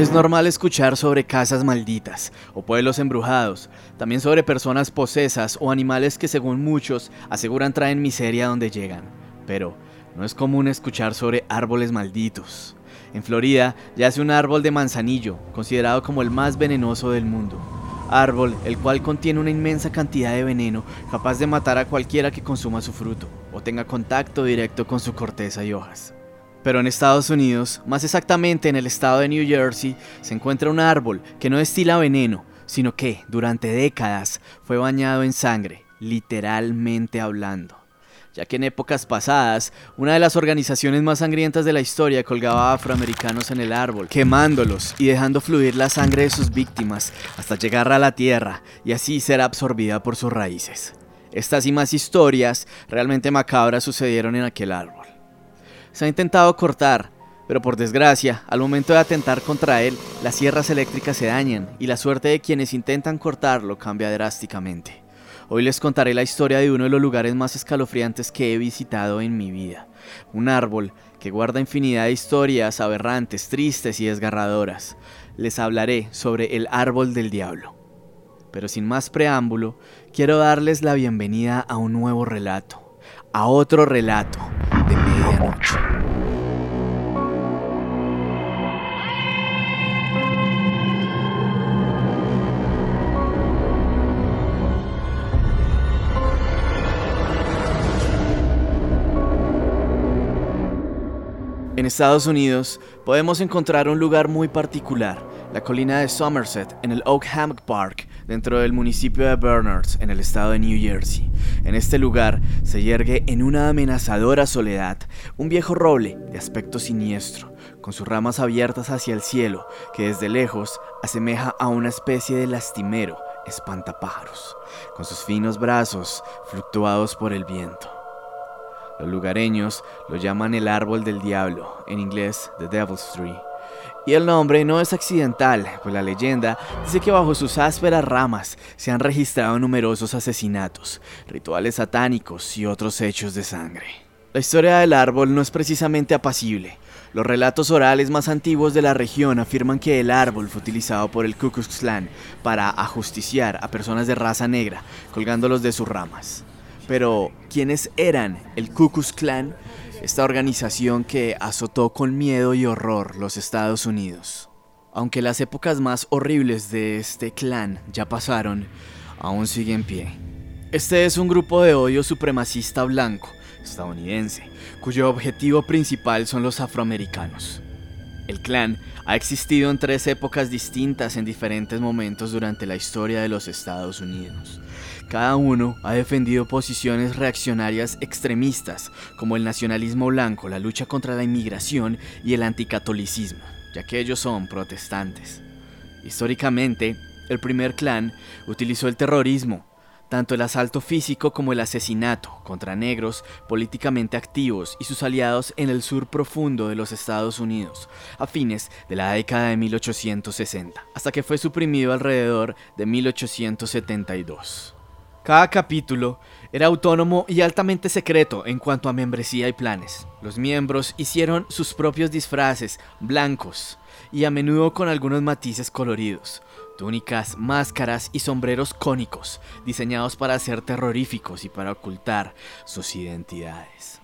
Es normal escuchar sobre casas malditas o pueblos embrujados, también sobre personas posesas o animales que según muchos aseguran traen miseria donde llegan. Pero no es común escuchar sobre árboles malditos. En Florida yace un árbol de manzanillo, considerado como el más venenoso del mundo. Árbol el cual contiene una inmensa cantidad de veneno capaz de matar a cualquiera que consuma su fruto o tenga contacto directo con su corteza y hojas. Pero en Estados Unidos, más exactamente en el estado de New Jersey, se encuentra un árbol que no destila veneno, sino que, durante décadas, fue bañado en sangre, literalmente hablando. Ya que en épocas pasadas, una de las organizaciones más sangrientas de la historia colgaba a afroamericanos en el árbol, quemándolos y dejando fluir la sangre de sus víctimas hasta llegar a la tierra y así ser absorbida por sus raíces. Estas y más historias realmente macabras sucedieron en aquel árbol. Se ha intentado cortar, pero por desgracia, al momento de atentar contra él, las sierras eléctricas se dañan y la suerte de quienes intentan cortarlo cambia drásticamente. Hoy les contaré la historia de uno de los lugares más escalofriantes que he visitado en mi vida. Un árbol que guarda infinidad de historias aberrantes, tristes y desgarradoras. Les hablaré sobre el árbol del diablo. Pero sin más preámbulo, quiero darles la bienvenida a un nuevo relato, a otro relato de medianoche. Estados Unidos podemos encontrar un lugar muy particular, la colina de Somerset en el Oak Hammock Park, dentro del municipio de Bernards, en el estado de New Jersey. En este lugar se yergue en una amenazadora soledad un viejo roble de aspecto siniestro, con sus ramas abiertas hacia el cielo, que desde lejos asemeja a una especie de lastimero espantapájaros, con sus finos brazos fluctuados por el viento. Los lugareños lo llaman el árbol del diablo, en inglés The Devil's Tree. Y el nombre no es accidental, pues la leyenda dice que bajo sus ásperas ramas se han registrado numerosos asesinatos, rituales satánicos y otros hechos de sangre. La historia del árbol no es precisamente apacible. Los relatos orales más antiguos de la región afirman que el árbol fue utilizado por el Ku Klan para ajusticiar a personas de raza negra, colgándolos de sus ramas. Pero, ¿quiénes eran el Ku Klux Klan? Esta organización que azotó con miedo y horror los Estados Unidos. Aunque las épocas más horribles de este clan ya pasaron, aún sigue en pie. Este es un grupo de odio supremacista blanco, estadounidense, cuyo objetivo principal son los afroamericanos. El clan ha existido en tres épocas distintas en diferentes momentos durante la historia de los Estados Unidos. Cada uno ha defendido posiciones reaccionarias extremistas, como el nacionalismo blanco, la lucha contra la inmigración y el anticatolicismo, ya que ellos son protestantes. Históricamente, el primer clan utilizó el terrorismo, tanto el asalto físico como el asesinato contra negros políticamente activos y sus aliados en el sur profundo de los Estados Unidos, a fines de la década de 1860, hasta que fue suprimido alrededor de 1872. Cada capítulo era autónomo y altamente secreto en cuanto a membresía y planes. Los miembros hicieron sus propios disfraces, blancos, y a menudo con algunos matices coloridos, túnicas, máscaras y sombreros cónicos, diseñados para ser terroríficos y para ocultar sus identidades.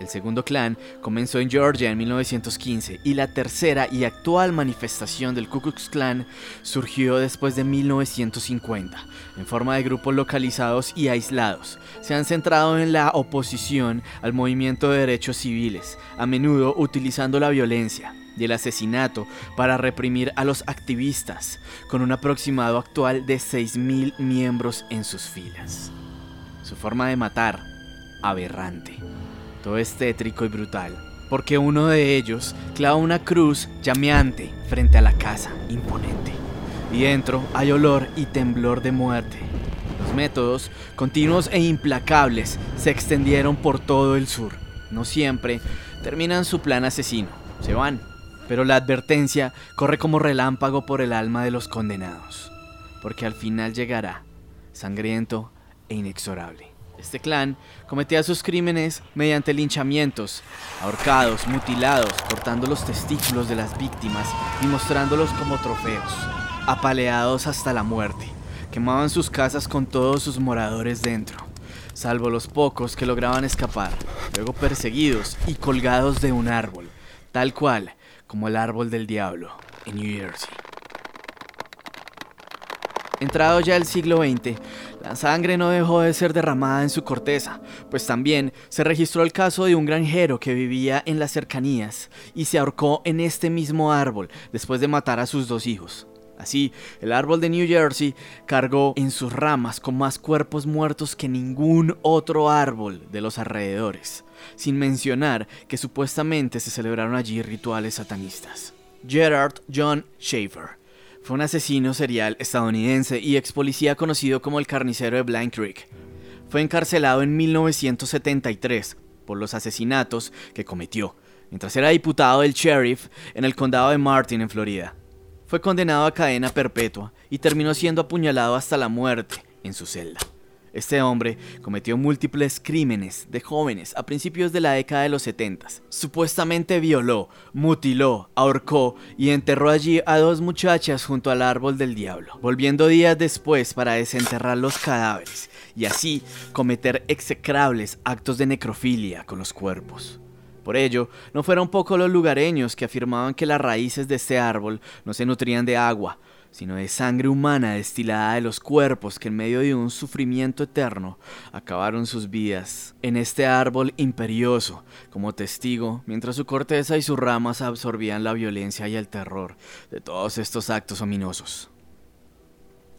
El segundo clan comenzó en Georgia en 1915 y la tercera y actual manifestación del Ku Klux Klan surgió después de 1950, en forma de grupos localizados y aislados. Se han centrado en la oposición al movimiento de derechos civiles, a menudo utilizando la violencia y el asesinato para reprimir a los activistas, con un aproximado actual de 6.000 miembros en sus filas. Su forma de matar, aberrante. Todo es tétrico y brutal, porque uno de ellos clava una cruz llameante frente a la casa, imponente. Y dentro hay olor y temblor de muerte. Los métodos, continuos e implacables, se extendieron por todo el sur. No siempre terminan su plan asesino, se van, pero la advertencia corre como relámpago por el alma de los condenados, porque al final llegará, sangriento e inexorable. Este clan cometía sus crímenes mediante linchamientos, ahorcados, mutilados, cortando los testículos de las víctimas y mostrándolos como trofeos, apaleados hasta la muerte. Quemaban sus casas con todos sus moradores dentro, salvo los pocos que lograban escapar, luego perseguidos y colgados de un árbol, tal cual como el árbol del diablo en New Jersey. Entrado ya el siglo XX, la sangre no dejó de ser derramada en su corteza, pues también se registró el caso de un granjero que vivía en las cercanías y se ahorcó en este mismo árbol después de matar a sus dos hijos. Así, el árbol de New Jersey cargó en sus ramas con más cuerpos muertos que ningún otro árbol de los alrededores, sin mencionar que supuestamente se celebraron allí rituales satanistas. Gerard John Schaefer fue un asesino serial estadounidense y ex policía conocido como el carnicero de Blind Creek. Fue encarcelado en 1973 por los asesinatos que cometió, mientras era diputado del sheriff en el condado de Martin, en Florida. Fue condenado a cadena perpetua y terminó siendo apuñalado hasta la muerte en su celda. Este hombre cometió múltiples crímenes de jóvenes a principios de la década de los 70. Supuestamente violó, mutiló, ahorcó y enterró allí a dos muchachas junto al árbol del diablo, volviendo días después para desenterrar los cadáveres y así cometer execrables actos de necrofilia con los cuerpos. Por ello, no fueron pocos los lugareños que afirmaban que las raíces de este árbol no se nutrían de agua, sino de sangre humana destilada de los cuerpos que en medio de un sufrimiento eterno acabaron sus vidas en este árbol imperioso como testigo, mientras su corteza y sus ramas absorbían la violencia y el terror de todos estos actos ominosos.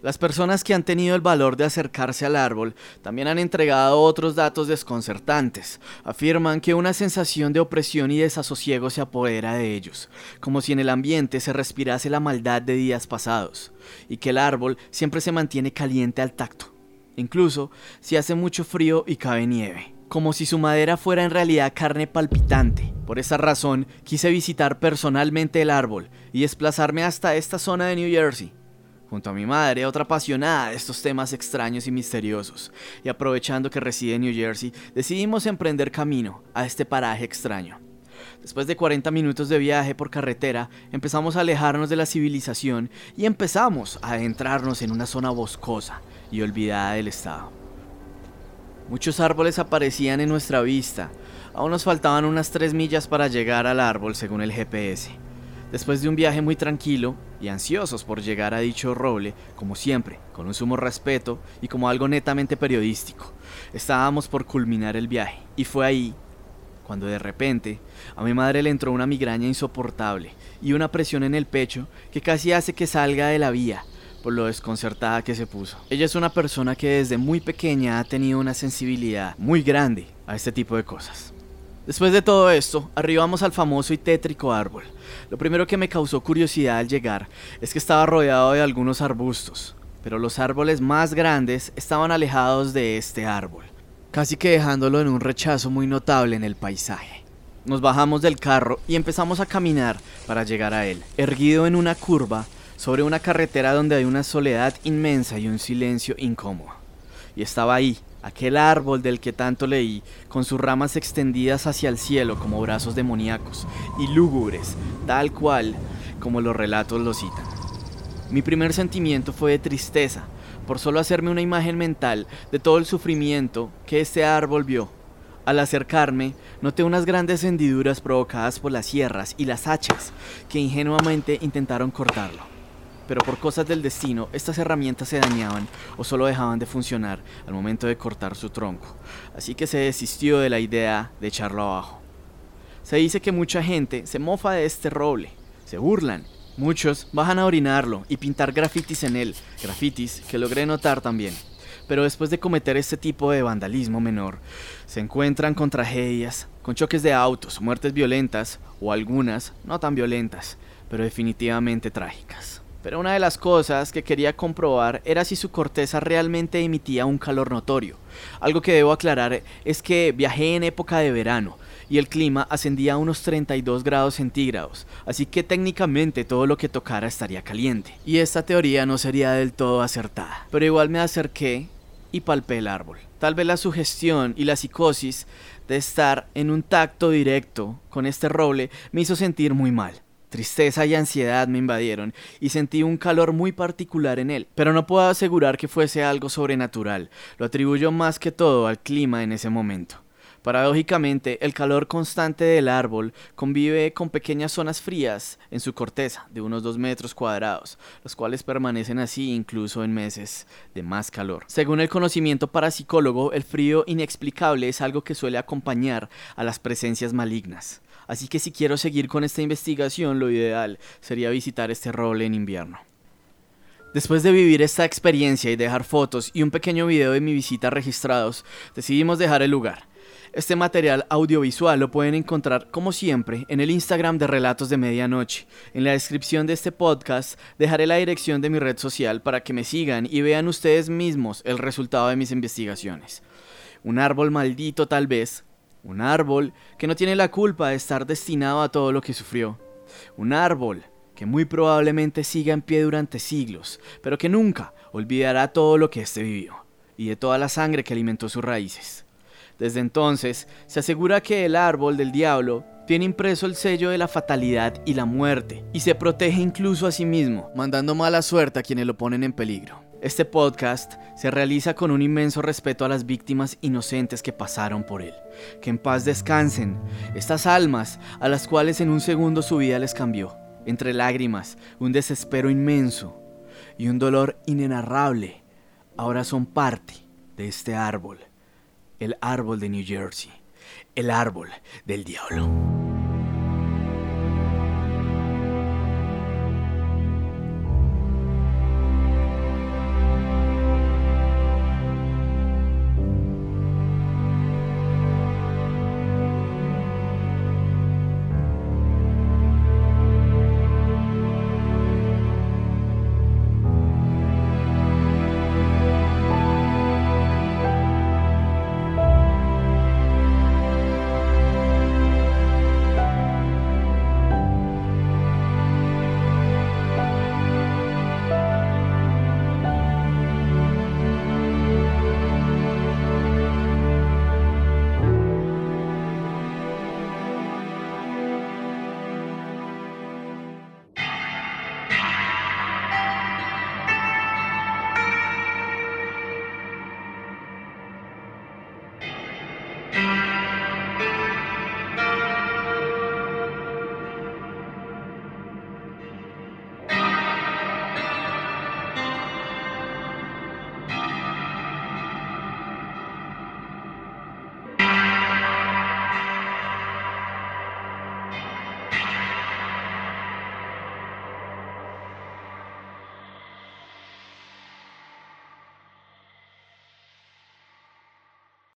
Las personas que han tenido el valor de acercarse al árbol también han entregado otros datos desconcertantes. Afirman que una sensación de opresión y desasosiego se apodera de ellos, como si en el ambiente se respirase la maldad de días pasados, y que el árbol siempre se mantiene caliente al tacto, incluso si hace mucho frío y cabe nieve como si su madera fuera en realidad carne palpitante. Por esa razón, quise visitar personalmente el árbol y desplazarme hasta esta zona de New Jersey, junto a mi madre, otra apasionada de estos temas extraños y misteriosos, y aprovechando que reside en New Jersey, decidimos emprender camino a este paraje extraño. Después de 40 minutos de viaje por carretera, empezamos a alejarnos de la civilización y empezamos a adentrarnos en una zona boscosa y olvidada del estado. Muchos árboles aparecían en nuestra vista, aún nos faltaban unas 3 millas para llegar al árbol según el GPS. Después de un viaje muy tranquilo y ansiosos por llegar a dicho roble, como siempre, con un sumo respeto y como algo netamente periodístico, estábamos por culminar el viaje. Y fue ahí cuando de repente a mi madre le entró una migraña insoportable y una presión en el pecho que casi hace que salga de la vía por lo desconcertada que se puso. Ella es una persona que desde muy pequeña ha tenido una sensibilidad muy grande a este tipo de cosas. Después de todo esto, arribamos al famoso y tétrico árbol. Lo primero que me causó curiosidad al llegar es que estaba rodeado de algunos arbustos, pero los árboles más grandes estaban alejados de este árbol, casi que dejándolo en un rechazo muy notable en el paisaje. Nos bajamos del carro y empezamos a caminar para llegar a él, erguido en una curva sobre una carretera donde hay una soledad inmensa y un silencio incómodo. Y estaba ahí, aquel árbol del que tanto leí, con sus ramas extendidas hacia el cielo como brazos demoníacos y lúgubres, tal cual como los relatos lo citan. Mi primer sentimiento fue de tristeza, por solo hacerme una imagen mental de todo el sufrimiento que este árbol vio. Al acercarme, noté unas grandes hendiduras provocadas por las sierras y las hachas que ingenuamente intentaron cortarlo pero por cosas del destino estas herramientas se dañaban o solo dejaban de funcionar al momento de cortar su tronco, así que se desistió de la idea de echarlo abajo. Se dice que mucha gente se mofa de este roble, se burlan, muchos bajan a orinarlo y pintar grafitis en él, grafitis que logré notar también. Pero después de cometer este tipo de vandalismo menor, se encuentran con tragedias, con choques de autos, muertes violentas o algunas no tan violentas, pero definitivamente trágicas. Pero una de las cosas que quería comprobar era si su corteza realmente emitía un calor notorio. Algo que debo aclarar es que viajé en época de verano y el clima ascendía a unos 32 grados centígrados, así que técnicamente todo lo que tocara estaría caliente. Y esta teoría no sería del todo acertada, pero igual me acerqué y palpé el árbol. Tal vez la sugestión y la psicosis de estar en un tacto directo con este roble me hizo sentir muy mal. Tristeza y ansiedad me invadieron y sentí un calor muy particular en él, pero no puedo asegurar que fuese algo sobrenatural, lo atribuyo más que todo al clima en ese momento. Paradójicamente, el calor constante del árbol convive con pequeñas zonas frías en su corteza de unos 2 metros cuadrados, los cuales permanecen así incluso en meses de más calor. Según el conocimiento parapsicólogo, el frío inexplicable es algo que suele acompañar a las presencias malignas. Así que si quiero seguir con esta investigación, lo ideal sería visitar este roble en invierno. Después de vivir esta experiencia y dejar fotos y un pequeño video de mi visita registrados, decidimos dejar el lugar. Este material audiovisual lo pueden encontrar como siempre en el Instagram de Relatos de Medianoche. En la descripción de este podcast dejaré la dirección de mi red social para que me sigan y vean ustedes mismos el resultado de mis investigaciones. Un árbol maldito tal vez, un árbol que no tiene la culpa de estar destinado a todo lo que sufrió. Un árbol que muy probablemente siga en pie durante siglos, pero que nunca olvidará todo lo que éste vivió y de toda la sangre que alimentó sus raíces. Desde entonces, se asegura que el árbol del diablo tiene impreso el sello de la fatalidad y la muerte, y se protege incluso a sí mismo, mandando mala suerte a quienes lo ponen en peligro. Este podcast se realiza con un inmenso respeto a las víctimas inocentes que pasaron por él. Que en paz descansen estas almas a las cuales en un segundo su vida les cambió. Entre lágrimas, un desespero inmenso y un dolor inenarrable, ahora son parte de este árbol el árbol de New Jersey, el árbol del diablo.